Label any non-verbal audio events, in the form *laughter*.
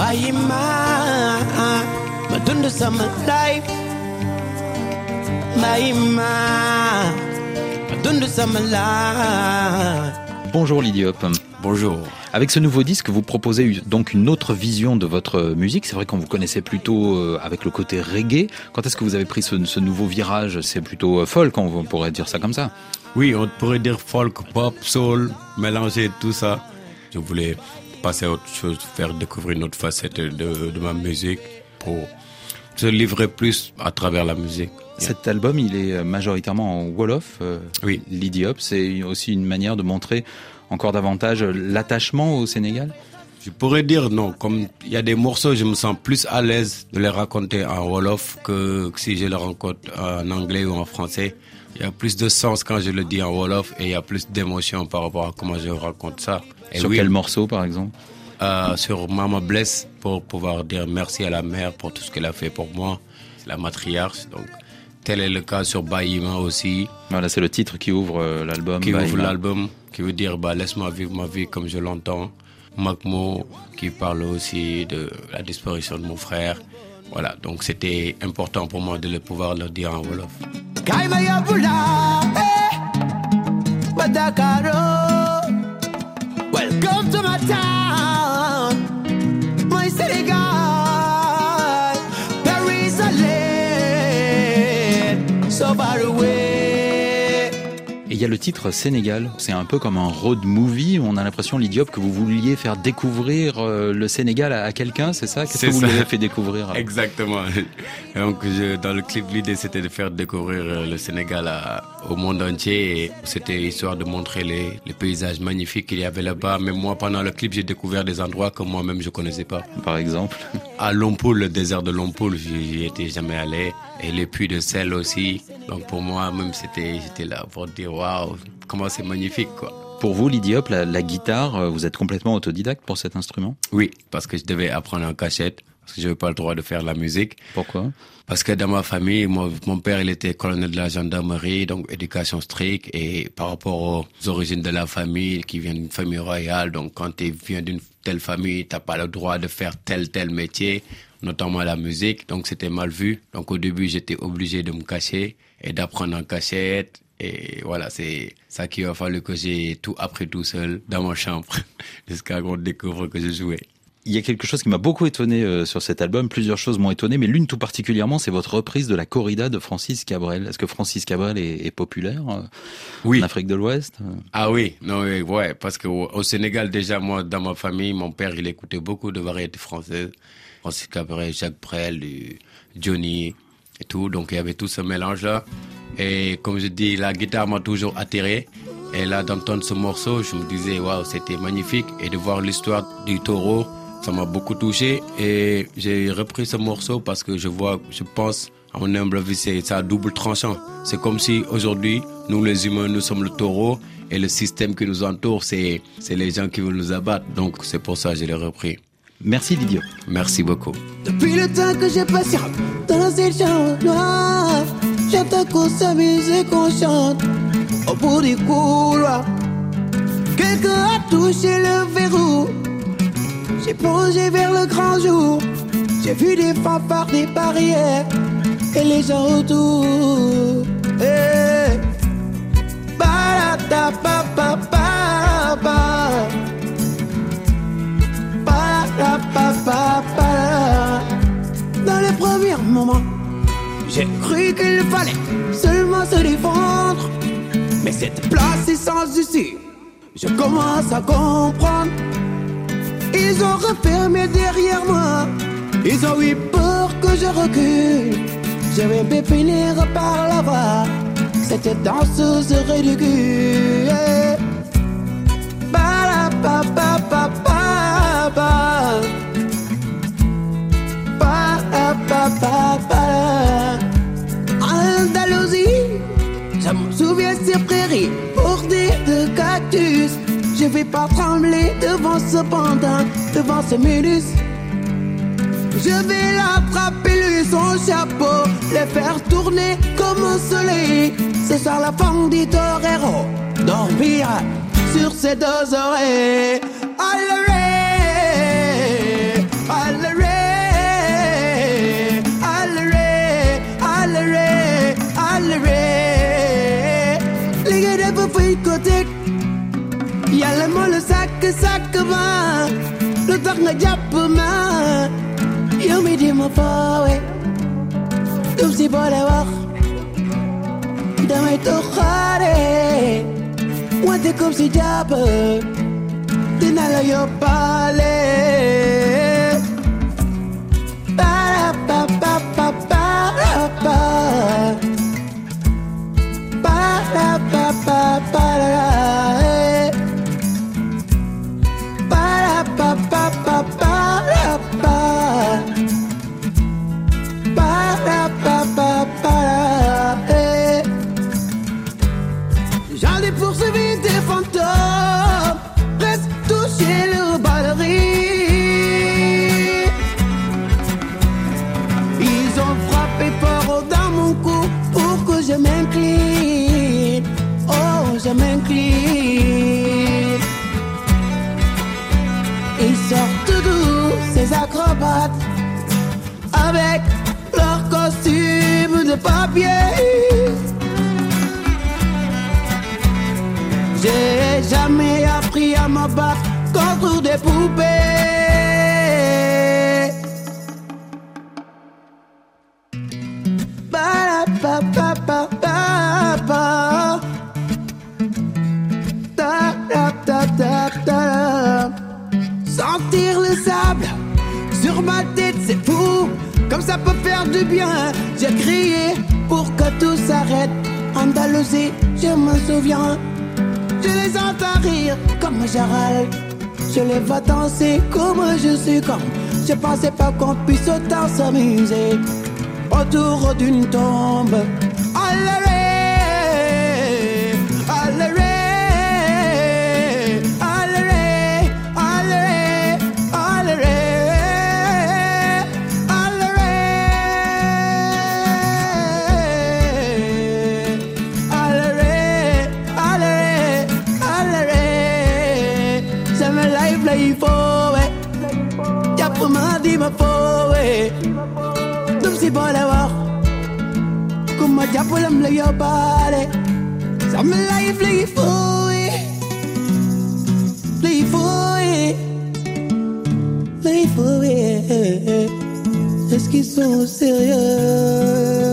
bàyyi ma ma dund sama life bàyyi ma ma dund sama life Bonjour Lydiop. Bonjour. Avec ce nouveau disque, vous proposez donc une autre vision de votre musique. C'est vrai qu'on vous connaissait plutôt euh, avec le côté reggae. Quand est-ce que vous avez pris ce, ce nouveau virage? C'est plutôt euh, folk, on pourrait dire ça comme ça. Oui, on pourrait dire folk, pop, soul, mélanger tout ça. Je voulais passer à autre chose, faire découvrir une autre facette de, de ma musique pour se livrer plus à travers la musique. Cet album, il est majoritairement en Wolof. Euh, Oui. L'idiop, c'est aussi une manière de montrer encore davantage l'attachement au Sénégal? Je pourrais dire non, comme il y a des morceaux, je me sens plus à l'aise de les raconter en Wolof que si je les raconte en anglais ou en français. Il y a plus de sens quand je le dis en Wolof et il y a plus d'émotion par rapport à comment je raconte ça. Et Sur oui, quel morceau, par exemple euh, sur Mama Bless pour pouvoir dire merci à la mère pour tout ce qu'elle a fait pour moi, la matriarche. Donc, tel est le cas sur Baïma aussi, Voilà, c'est le titre qui ouvre euh, l'album. qui ouvre l'album, qui veut dire bah, laisse-moi vivre ma vie comme je l'entends. Makmo, qui parle aussi de la disparition de mon frère. Voilà, donc c'était important pour moi de le pouvoir le dire en Wolof. Y a le titre Sénégal. C'est un peu comme un road movie. On a l'impression, l'Idiop, que vous vouliez faire découvrir euh, le Sénégal à, quelqu'un, c'est ça? Qu'est-ce que vous lui avez fait découvrir? Exactement. *laughs* Donc, je- dans le clip, l'idée c'était de faire découvrir euh, le Sénégal à- au monde entier. C'était histoire de montrer les, les paysages magnifiques qu'il y avait là-bas. Mais moi, pendant le clip, j'ai découvert des endroits que moi-même je connaissais pas. Par exemple? À Lompoul, le désert de Lompoul, j'y étais jamais allé. Et les puits de sel aussi. Donc pour moi, même c'était, j'étais là pour dire waouh, comment c'est magnifique, quoi. Pour vous, la, la guitare, euh, vous êtes complètement autodidacte pour cet instrument? Oui, parce que je devais apprendre en cachette. Parce que je n'avais pas le droit de faire la musique. Pourquoi? Parce que dans ma famille, moi, mon père, il était colonel de la gendarmerie, donc éducation stricte. Et par rapport aux origines de la famille, qui vient d'une famille royale, donc quand tu viens d'une telle famille, t'as pas le droit de faire tel, tel métier, notamment la musique. Donc c'était mal vu. Donc au début, j'étais obligé de me cacher et d'apprendre en cachette. Et voilà, c'est ça qui a fallu que j'ai tout appris tout seul dans ma chambre *laughs* jusqu'à qu'on découvre que je jouais. Il y a quelque chose qui m'a beaucoup étonné euh, sur cet album. Plusieurs choses m'ont étonné, mais l'une tout particulièrement, c'est votre reprise de la corrida de Francis Cabrel. Est-ce que Francis Cabrel est, est populaire euh, Oui. en Afrique de l'Ouest euh? Ah oui, non, oui, ouais, parce que au, Sénégal, déjà, moi, dans ma famille, mon père, il écoutait beaucoup de variétés françaises. Francis Cabrel, Jacques Brel, Johnny et tout. Donc, il y avait tout ce mélange-là. Et comme je dis, la guitare m'a toujours attiré. Et là, d'entendre ce morceau, je me disais, waouh, c'était magnifique. Et de voir l'histoire du taureau, ça m'a beaucoup touché. Et j'ai repris ce morceau parce que je vois, je pense, à mon humble avis, c'est ça double tranchant. C'est comme si aujourd'hui, nous les humains, nous sommes le taureau et le système qui nous entoure, c'est, les gens qui veulent nous abattre. Donc c'est pour ça que je l'ai repris. Merci l'Idiop. Merci beaucoup. Depuis le temps que j'ai patiente dans cette chambre noire, j'entends qu'on s'amuse et qu'on chante au bout du couloir. Quelqu'un a touché le verrou. J'ai plongé vers le grand jour. J'ai vu des fanfares, des barrières et les gens autour. Dans les premiers moments, j'ai cru qu'il fallait seulement se défendre. Mais cette place est sans issue. Je commence à comprendre. Ils ont refermé derrière moi. Ils ont eu peur que je recule. Je vais finir par la voir. Cette danseuse ridicule. Ba-da-ba-ba-ba. Andalousie, je me souviens ces prairies bordées de cactus. Je vais pas trembler devant ce pantin, devant ce minus. Je vais l'attraper, lui, son chapeau, le faire tourner comme un soleil. C'est ça la femme du torero, dormir sur ses deux oreilles. Nga jàpp ma. Yow mi di ma foowe. Dum si boole wax. Damay toxaare wante comme si jàpp. Dina la yóbbaale ces acrobates avec leur costume de papier. J'ai jamais appris à me battre contre des poupées. Ba-da-ba-ba-ba-ba. Da-da-da-da-da. Sentir le sable sur ma tête, c'est fou. Comme ça peut faire du bien. J'ai crié pour que tout s'arrête. Andalousie, je me souviens. Je les entends rire comme râle. Je les vois danser comme je suis comme. Je pensais pas qu'on puisse autant s'amuser autour d'une tombe. Allez, my job will I'm your body. So I'm alive, leave for it. Leave for it. Leave for it. Let's get so serious.